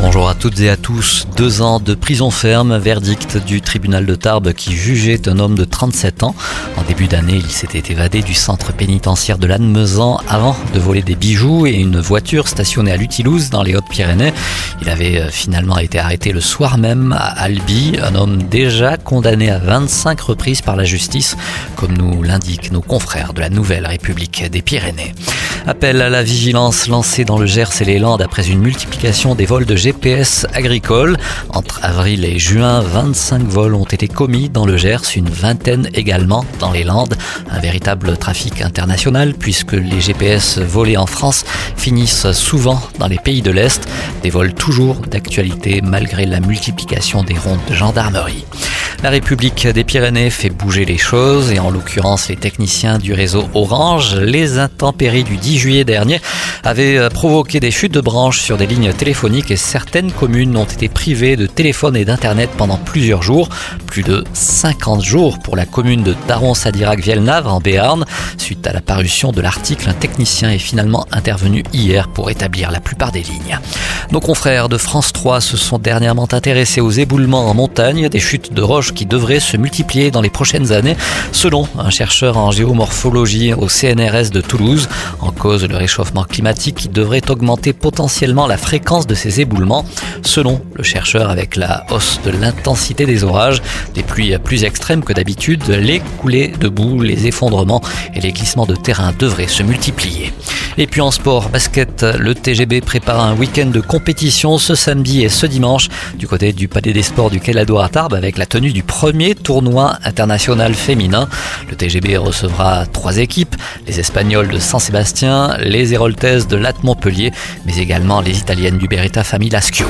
Bonjour à toutes et à tous. Deux ans de prison ferme, verdict du tribunal de Tarbes qui jugeait un homme de 37 ans. En début d'année, il s'était évadé du centre pénitentiaire de Lannemezan avant de voler des bijoux et une voiture stationnée à Lutilouse dans les Hautes-Pyrénées. Il avait euh, finalement été arrêté le soir même à Albi, un homme déjà condamné à 25 reprises par la justice, comme nous l'indiquent nos confrères de la Nouvelle République des Pyrénées. Appel à la vigilance lancé dans le Gers et les Landes après une multiplication des vols de GPS agricoles. Entre avril et juin, 25 vols ont été commis dans le Gers, une vingtaine également dans les Landes. Un véritable trafic international puisque les GPS volés en France finissent souvent dans les pays de l'Est. Des vols toujours d'actualité malgré la multiplication des rondes de gendarmerie. La République des Pyrénées fait bouger les choses et en l'occurrence les techniciens du réseau Orange, les intempéries du 10 juillet dernier avaient euh, provoqué des chutes de branches sur des lignes téléphoniques et certaines communes ont été privées de téléphone et d'internet pendant plusieurs jours, plus de 50 jours pour la commune de Daron-Sadirac-Vielnave en Béarn. Suite à la parution de l'article, un technicien est finalement intervenu hier pour établir la plupart des lignes. Nos confrères de France 3 se sont dernièrement intéressés aux éboulements en montagne, des chutes de roches qui devraient se multiplier dans les prochaines années, selon un chercheur en géomorphologie au CNRS de Toulouse. En cause le réchauffement climatique qui devrait augmenter potentiellement la fréquence de ces éboulements, selon le chercheur avec la hausse de l'intensité des orages, des pluies plus extrêmes que d'habitude, les coulées de boue, les effondrements et les glissements de terrain devraient se multiplier. Et puis en sport, basket, le TGB prépare un week-end de compétition ce samedi et ce dimanche du côté du Palais des Sports du Calado à Tarbes avec la tenue du premier tournoi international féminin. Le TGB recevra trois équipes, les Espagnols de Saint-Sébastien, les Héroltaises de Latte Montpellier, mais également les Italiennes du Beretta Famille Laschio.